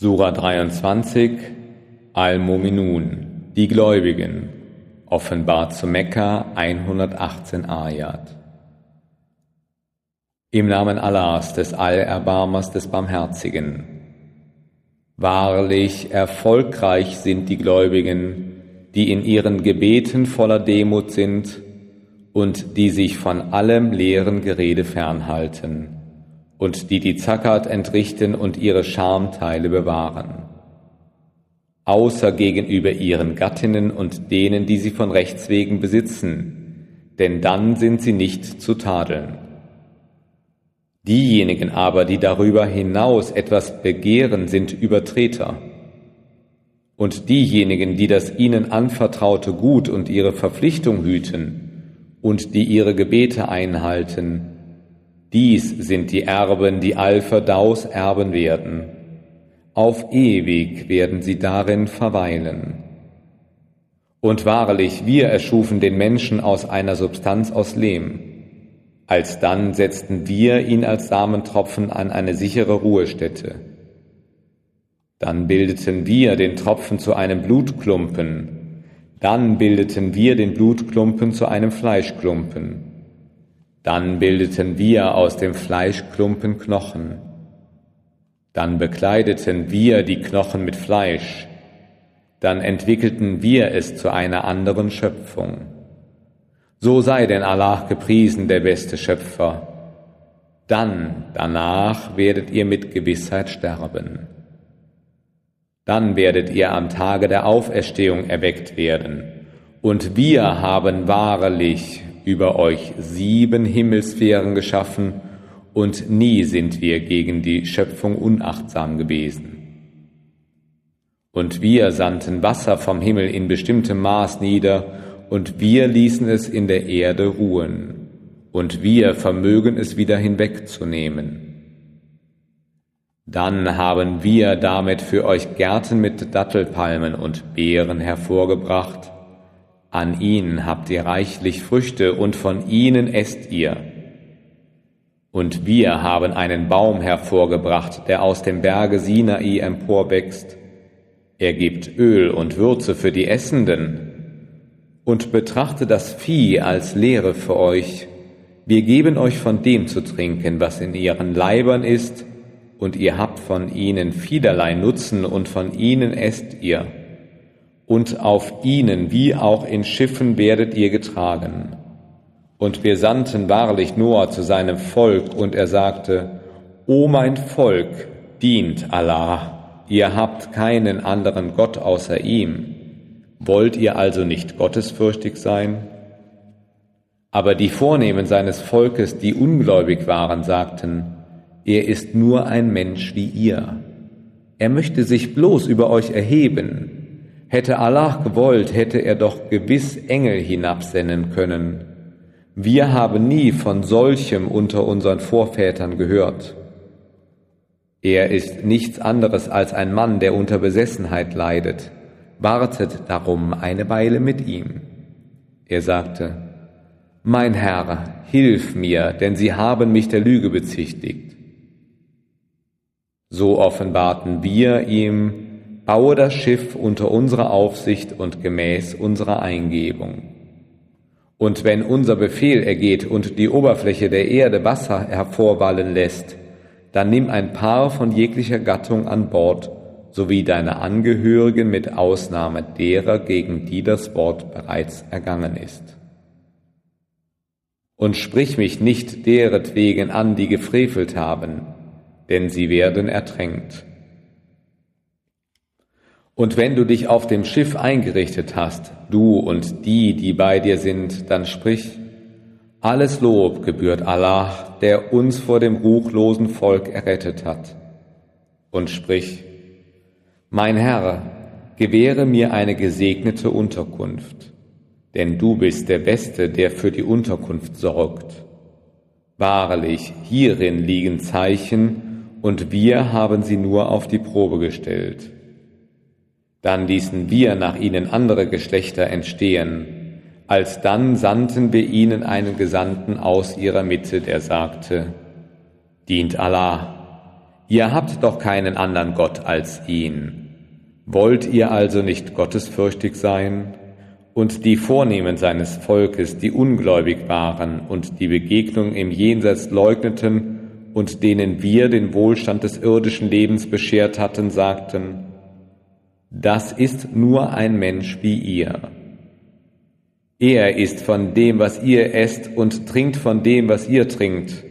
Sura 23 Al-Muminun, die Gläubigen, offenbart zu Mekka 118 Ayat. Im Namen Allahs, des Allerbarmers, des Barmherzigen. Wahrlich erfolgreich sind die Gläubigen, die in ihren Gebeten voller Demut sind und die sich von allem leeren Gerede fernhalten und die die Zakat entrichten und ihre Schamteile bewahren. Außer gegenüber ihren Gattinnen und denen, die sie von Rechts wegen besitzen, denn dann sind sie nicht zu tadeln. Diejenigen aber, die darüber hinaus etwas begehren, sind Übertreter. Und diejenigen, die das ihnen anvertraute Gut und ihre Verpflichtung hüten und die ihre Gebete einhalten, dies sind die Erben, die Alpha-Daus erben werden. Auf ewig werden sie darin verweilen. Und wahrlich, wir erschufen den Menschen aus einer Substanz aus Lehm. Alsdann setzten wir ihn als Samentropfen an eine sichere Ruhestätte. Dann bildeten wir den Tropfen zu einem Blutklumpen. Dann bildeten wir den Blutklumpen zu einem Fleischklumpen. Dann bildeten wir aus dem Fleischklumpen Knochen. Dann bekleideten wir die Knochen mit Fleisch. Dann entwickelten wir es zu einer anderen Schöpfung. So sei denn Allah gepriesen, der beste Schöpfer. Dann, danach werdet ihr mit Gewissheit sterben. Dann werdet ihr am Tage der Auferstehung erweckt werden. Und wir haben wahrlich über euch sieben Himmelssphären geschaffen, und nie sind wir gegen die Schöpfung unachtsam gewesen. Und wir sandten Wasser vom Himmel in bestimmtem Maß nieder, und wir ließen es in der Erde ruhen, und wir vermögen es wieder hinwegzunehmen. Dann haben wir damit für euch Gärten mit Dattelpalmen und Beeren hervorgebracht, an ihnen habt ihr reichlich Früchte und von ihnen esst ihr. Und wir haben einen Baum hervorgebracht, der aus dem Berge Sinai emporwächst. Er gibt Öl und Würze für die Essenden. Und betrachte das Vieh als Lehre für euch. Wir geben euch von dem zu trinken, was in ihren Leibern ist, und ihr habt von ihnen vielerlei Nutzen, und von ihnen esst ihr und auf ihnen wie auch in Schiffen werdet ihr getragen. Und wir sandten wahrlich Noah zu seinem Volk, und er sagte, O mein Volk, dient Allah, ihr habt keinen anderen Gott außer ihm. Wollt ihr also nicht gottesfürchtig sein? Aber die Vornehmen seines Volkes, die ungläubig waren, sagten, er ist nur ein Mensch wie ihr. Er möchte sich bloß über euch erheben, Hätte Allah gewollt, hätte er doch gewiss Engel hinabsenden können. Wir haben nie von solchem unter unseren Vorvätern gehört. Er ist nichts anderes als ein Mann, der unter Besessenheit leidet. Wartet darum eine Weile mit ihm. Er sagte, Mein Herr, hilf mir, denn sie haben mich der Lüge bezichtigt. So offenbarten wir ihm baue das Schiff unter unserer Aufsicht und gemäß unserer Eingebung. Und wenn unser Befehl ergeht und die Oberfläche der Erde Wasser hervorwallen lässt, dann nimm ein Paar von jeglicher Gattung an Bord, sowie deine Angehörigen mit Ausnahme derer, gegen die das Wort bereits ergangen ist. Und sprich mich nicht deretwegen an, die gefrevelt haben, denn sie werden ertränkt. Und wenn du dich auf dem Schiff eingerichtet hast, du und die, die bei dir sind, dann sprich, alles Lob gebührt Allah, der uns vor dem ruchlosen Volk errettet hat. Und sprich, mein Herr, gewähre mir eine gesegnete Unterkunft, denn du bist der Beste, der für die Unterkunft sorgt. Wahrlich, hierin liegen Zeichen, und wir haben sie nur auf die Probe gestellt. Dann ließen wir nach ihnen andere Geschlechter entstehen. Alsdann sandten wir ihnen einen Gesandten aus ihrer Mitte, der sagte, Dient Allah. Ihr habt doch keinen anderen Gott als ihn. Wollt ihr also nicht gottesfürchtig sein? Und die Vornehmen seines Volkes, die ungläubig waren und die Begegnung im Jenseits leugneten und denen wir den Wohlstand des irdischen Lebens beschert hatten, sagten, das ist nur ein Mensch wie ihr. Er isst von dem, was ihr esst, und trinkt von dem, was ihr trinkt.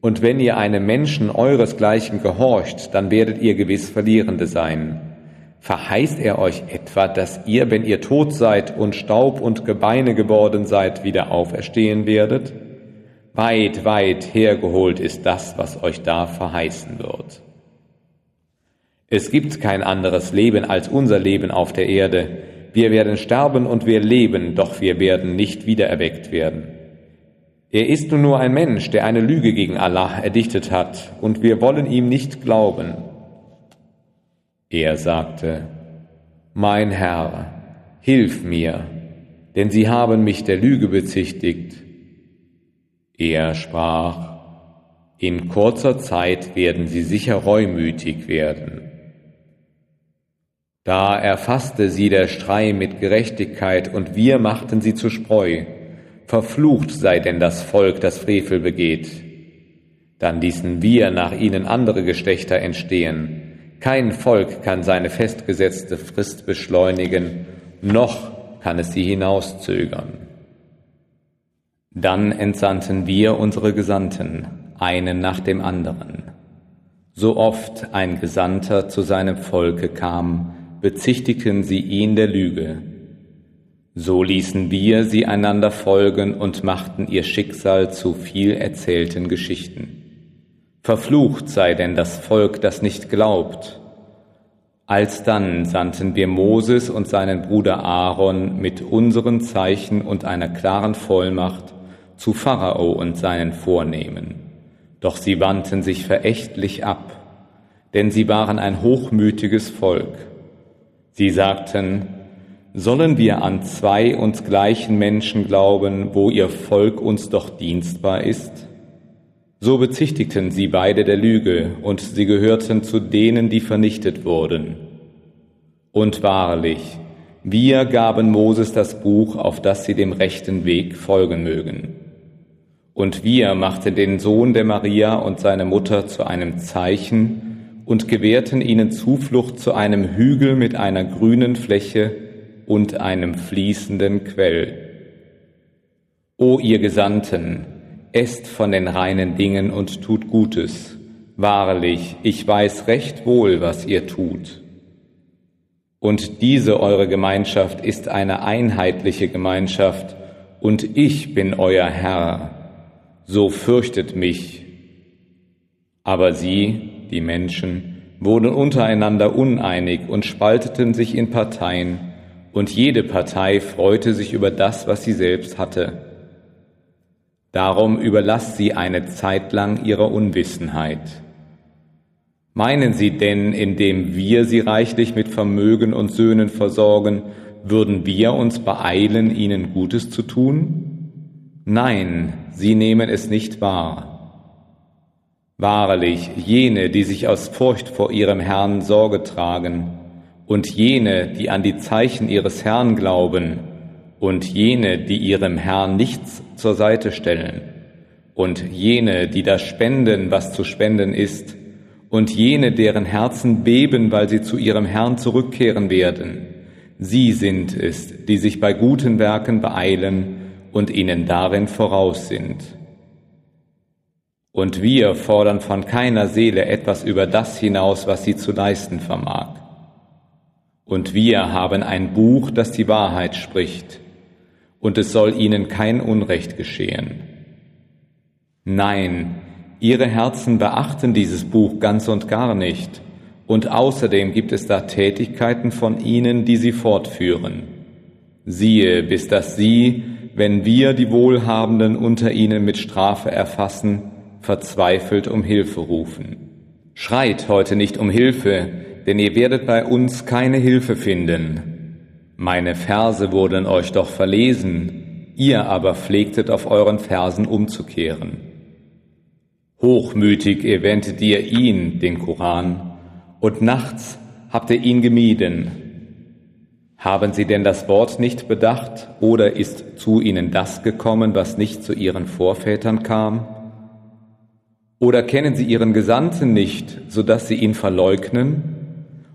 Und wenn ihr einem Menschen euresgleichen gehorcht, dann werdet ihr gewiss Verlierende sein. Verheißt er euch etwa, dass ihr, wenn ihr tot seid und Staub und Gebeine geworden seid, wieder auferstehen werdet? Weit, weit hergeholt ist das, was euch da verheißen wird. Es gibt kein anderes Leben als unser Leben auf der Erde. Wir werden sterben und wir leben, doch wir werden nicht wiedererweckt werden. Er ist nun nur ein Mensch, der eine Lüge gegen Allah erdichtet hat, und wir wollen ihm nicht glauben. Er sagte, Mein Herr, hilf mir, denn sie haben mich der Lüge bezichtigt. Er sprach, In kurzer Zeit werden sie sicher reumütig werden. Da erfasste sie der Strei mit Gerechtigkeit, und wir machten sie zu Spreu. Verflucht sei denn das Volk, das Frevel begeht. Dann ließen wir nach ihnen andere Geschlechter entstehen. Kein Volk kann seine festgesetzte Frist beschleunigen, noch kann es sie hinauszögern. Dann entsandten wir unsere Gesandten, einen nach dem anderen. So oft ein Gesandter zu seinem Volke kam, bezichtigten sie ihn der Lüge so ließen wir sie einander folgen und machten ihr Schicksal zu viel erzählten Geschichten. Verflucht sei denn das Volk, das nicht glaubt. Alsdann sandten wir Moses und seinen Bruder Aaron mit unseren Zeichen und einer klaren Vollmacht zu Pharao und seinen Vornehmen. Doch sie wandten sich verächtlich ab, denn sie waren ein hochmütiges Volk. Sie sagten, Sollen wir an zwei uns gleichen Menschen glauben, wo ihr Volk uns doch dienstbar ist? So bezichtigten sie beide der Lüge, und sie gehörten zu denen, die vernichtet wurden. Und wahrlich, wir gaben Moses das Buch, auf das sie dem rechten Weg folgen mögen. Und wir machten den Sohn der Maria und seine Mutter zu einem Zeichen und gewährten ihnen Zuflucht zu einem Hügel mit einer grünen Fläche, und einem fließenden Quell. O ihr Gesandten, esst von den reinen Dingen und tut Gutes. Wahrlich, ich weiß recht wohl, was ihr tut. Und diese eure Gemeinschaft ist eine einheitliche Gemeinschaft, und ich bin euer Herr, so fürchtet mich. Aber sie, die Menschen, wurden untereinander uneinig und spalteten sich in Parteien, und jede Partei freute sich über das, was sie selbst hatte. Darum überlasst sie eine Zeit lang ihrer Unwissenheit. Meinen Sie denn, indem wir sie reichlich mit Vermögen und Söhnen versorgen, würden wir uns beeilen, ihnen Gutes zu tun? Nein, sie nehmen es nicht wahr. Wahrlich, jene, die sich aus Furcht vor ihrem Herrn Sorge tragen, und jene, die an die Zeichen ihres Herrn glauben, und jene, die ihrem Herrn nichts zur Seite stellen, und jene, die das spenden, was zu spenden ist, und jene, deren Herzen beben, weil sie zu ihrem Herrn zurückkehren werden. Sie sind es, die sich bei guten Werken beeilen und ihnen darin voraus sind. Und wir fordern von keiner Seele etwas über das hinaus, was sie zu leisten vermag. Und wir haben ein Buch, das die Wahrheit spricht, und es soll ihnen kein Unrecht geschehen. Nein, ihre Herzen beachten dieses Buch ganz und gar nicht, und außerdem gibt es da Tätigkeiten von ihnen, die sie fortführen. Siehe, bis dass sie, wenn wir die Wohlhabenden unter ihnen mit Strafe erfassen, verzweifelt um Hilfe rufen. Schreit heute nicht um Hilfe, denn ihr werdet bei uns keine Hilfe finden. Meine Verse wurden euch doch verlesen, ihr aber pflegtet auf euren Versen umzukehren. Hochmütig erwähntet ihr ihn, den Koran, und nachts habt ihr ihn gemieden. Haben sie denn das Wort nicht bedacht, oder ist zu ihnen das gekommen, was nicht zu ihren Vorvätern kam? Oder kennen sie ihren Gesandten nicht, so dass sie ihn verleugnen?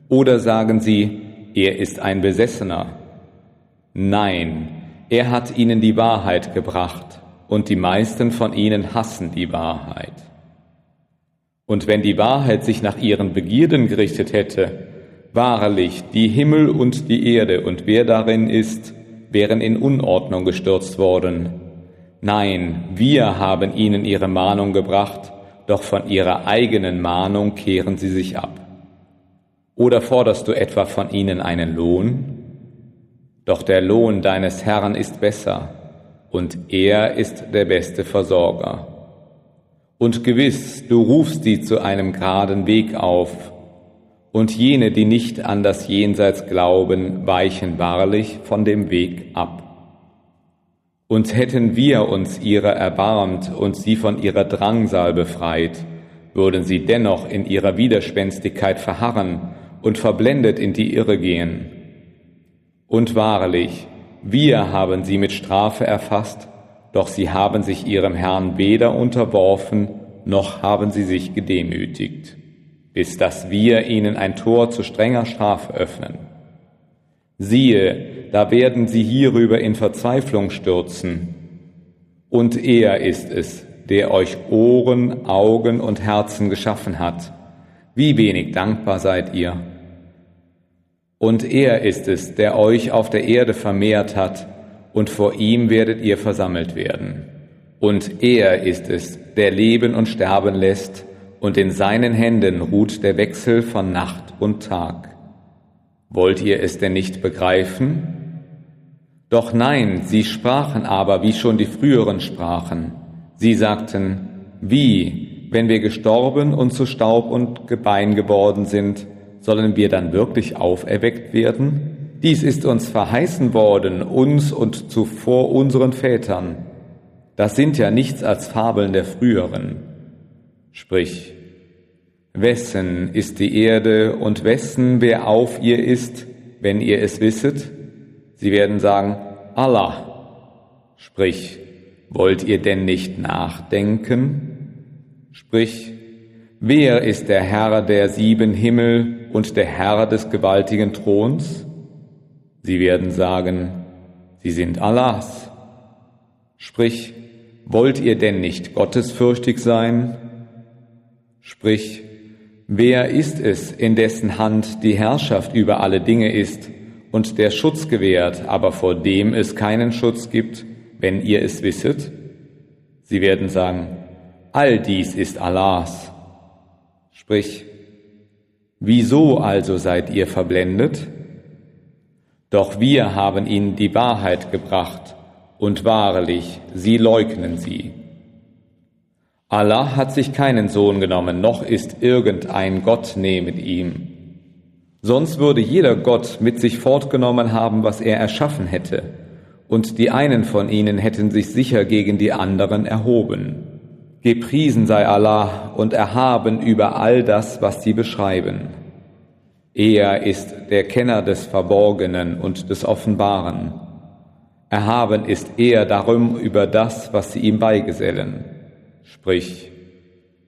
Oder sagen sie, er ist ein Besessener? Nein, er hat ihnen die Wahrheit gebracht, und die meisten von ihnen hassen die Wahrheit. Und wenn die Wahrheit sich nach ihren Begierden gerichtet hätte, wahrlich, die Himmel und die Erde und wer darin ist, wären in Unordnung gestürzt worden. Nein, wir haben ihnen ihre Mahnung gebracht, doch von ihrer eigenen Mahnung kehren sie sich ab. Oder forderst du etwa von ihnen einen Lohn? Doch der Lohn deines Herrn ist besser, und er ist der beste Versorger. Und gewiss, du rufst sie zu einem geraden Weg auf, und jene, die nicht an das Jenseits glauben, weichen wahrlich von dem Weg ab. Und hätten wir uns ihrer erbarmt und sie von ihrer Drangsal befreit, würden sie dennoch in ihrer Widerspenstigkeit verharren und verblendet in die Irre gehen. Und wahrlich, wir haben sie mit Strafe erfasst, doch sie haben sich ihrem Herrn weder unterworfen, noch haben sie sich gedemütigt, bis dass wir ihnen ein Tor zu strenger Strafe öffnen. Siehe, da werden sie hierüber in Verzweiflung stürzen. Und er ist es, der euch Ohren, Augen und Herzen geschaffen hat. Wie wenig dankbar seid ihr. Und er ist es, der euch auf der Erde vermehrt hat, und vor ihm werdet ihr versammelt werden. Und er ist es, der Leben und Sterben lässt, und in seinen Händen ruht der Wechsel von Nacht und Tag. Wollt ihr es denn nicht begreifen? Doch nein, sie sprachen aber, wie schon die früheren sprachen. Sie sagten, wie, wenn wir gestorben und zu Staub und Gebein geworden sind, sollen wir dann wirklich auferweckt werden? Dies ist uns verheißen worden, uns und zuvor unseren Vätern. Das sind ja nichts als Fabeln der früheren. Sprich, wessen ist die Erde und wessen wer auf ihr ist, wenn ihr es wisset? Sie werden sagen, Allah. Sprich, wollt ihr denn nicht nachdenken? Sprich, wer ist der Herr der sieben Himmel und der Herr des gewaltigen Throns? Sie werden sagen, sie sind Allahs. Sprich, wollt ihr denn nicht gottesfürchtig sein? Sprich, wer ist es, in dessen Hand die Herrschaft über alle Dinge ist und der Schutz gewährt, aber vor dem es keinen Schutz gibt, wenn ihr es wisset? Sie werden sagen, all dies ist Allahs. Sprich, wieso also seid ihr verblendet? Doch wir haben ihnen die Wahrheit gebracht, und wahrlich, sie leugnen sie. Allah hat sich keinen Sohn genommen, noch ist irgendein Gott neben ihm. Sonst würde jeder Gott mit sich fortgenommen haben, was er erschaffen hätte, und die einen von ihnen hätten sich sicher gegen die anderen erhoben. Gepriesen sei Allah und erhaben über all das, was sie beschreiben. Er ist der Kenner des Verborgenen und des Offenbaren. Erhaben ist er darum über das, was sie ihm beigesellen. Sprich,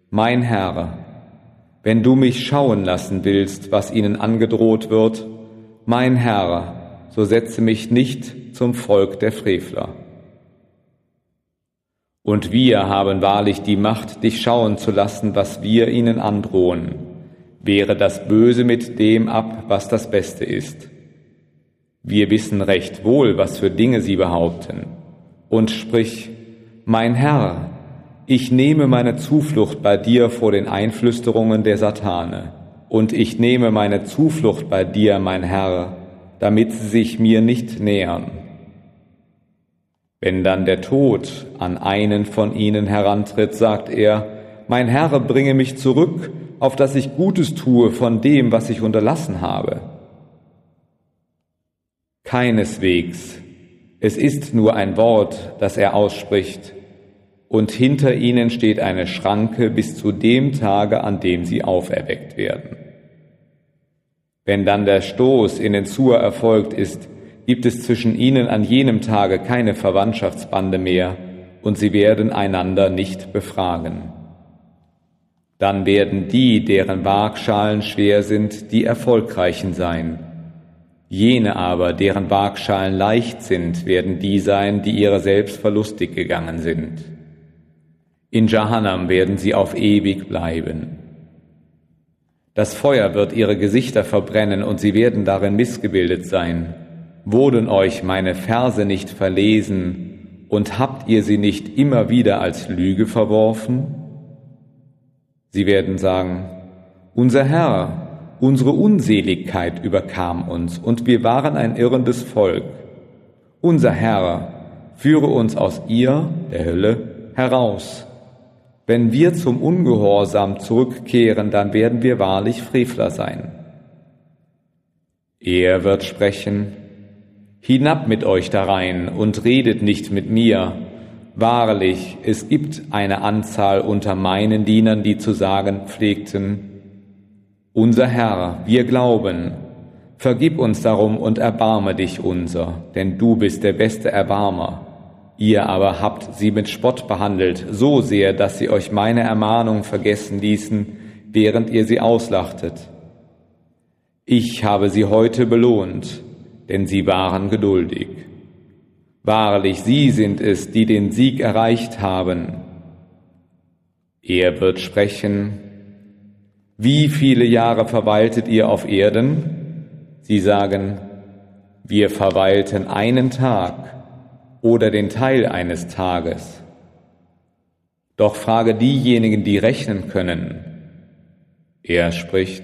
mein Herr, wenn du mich schauen lassen willst, was ihnen angedroht wird, mein Herr, so setze mich nicht zum Volk der Frevler. Und wir haben wahrlich die Macht, dich schauen zu lassen, was wir ihnen androhen. Wehre das Böse mit dem ab, was das Beste ist. Wir wissen recht wohl, was für Dinge sie behaupten. Und sprich, mein Herr, ich nehme meine Zuflucht bei dir vor den Einflüsterungen der Satane. Und ich nehme meine Zuflucht bei dir, mein Herr, damit sie sich mir nicht nähern. Wenn dann der Tod an einen von ihnen herantritt, sagt er, mein Herr, bringe mich zurück, auf dass ich Gutes tue von dem, was ich unterlassen habe. Keineswegs. Es ist nur ein Wort, das er ausspricht. Und hinter ihnen steht eine Schranke bis zu dem Tage, an dem sie auferweckt werden. Wenn dann der Stoß in den Zur erfolgt ist, gibt es zwischen ihnen an jenem Tage keine Verwandtschaftsbande mehr, und sie werden einander nicht befragen. Dann werden die, deren Waagschalen schwer sind, die Erfolgreichen sein. Jene aber, deren Waagschalen leicht sind, werden die sein, die ihrer selbst verlustig gegangen sind. In Jahannam werden sie auf ewig bleiben. Das Feuer wird ihre Gesichter verbrennen und sie werden darin missgebildet sein. Wurden euch meine Verse nicht verlesen und habt ihr sie nicht immer wieder als Lüge verworfen? Sie werden sagen, unser Herr, unsere Unseligkeit überkam uns und wir waren ein irrendes Volk. Unser Herr, führe uns aus ihr, der Hölle, heraus wenn wir zum Ungehorsam zurückkehren, dann werden wir wahrlich Frevler sein. Er wird sprechen, Hinab mit euch darein und redet nicht mit mir. Wahrlich, es gibt eine Anzahl unter meinen Dienern, die zu sagen pflegten, Unser Herr, wir glauben, vergib uns darum und erbarme dich unser, denn du bist der beste Erbarmer. Ihr aber habt sie mit Spott behandelt, so sehr, dass sie euch meine Ermahnung vergessen ließen, während ihr sie auslachtet. Ich habe sie heute belohnt, denn sie waren geduldig. Wahrlich, sie sind es, die den Sieg erreicht haben. Er wird sprechen, wie viele Jahre verweiltet ihr auf Erden? Sie sagen, wir verweilten einen Tag oder den Teil eines Tages. Doch frage diejenigen, die rechnen können. Er spricht,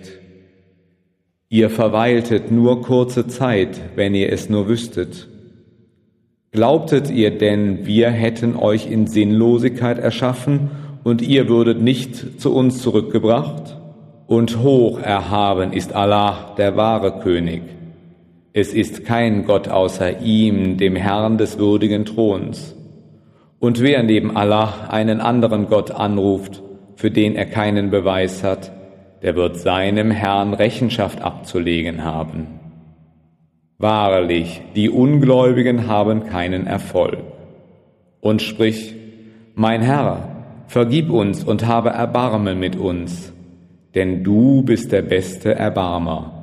ihr verweiltet nur kurze Zeit, wenn ihr es nur wüsstet. Glaubtet ihr denn, wir hätten euch in Sinnlosigkeit erschaffen und ihr würdet nicht zu uns zurückgebracht? Und hoch erhaben ist Allah, der wahre König. Es ist kein Gott außer ihm, dem Herrn des würdigen Throns. Und wer neben Allah einen anderen Gott anruft, für den er keinen Beweis hat, der wird seinem Herrn Rechenschaft abzulegen haben. Wahrlich, die Ungläubigen haben keinen Erfolg. Und sprich, mein Herr, vergib uns und habe Erbarmen mit uns, denn du bist der beste Erbarmer.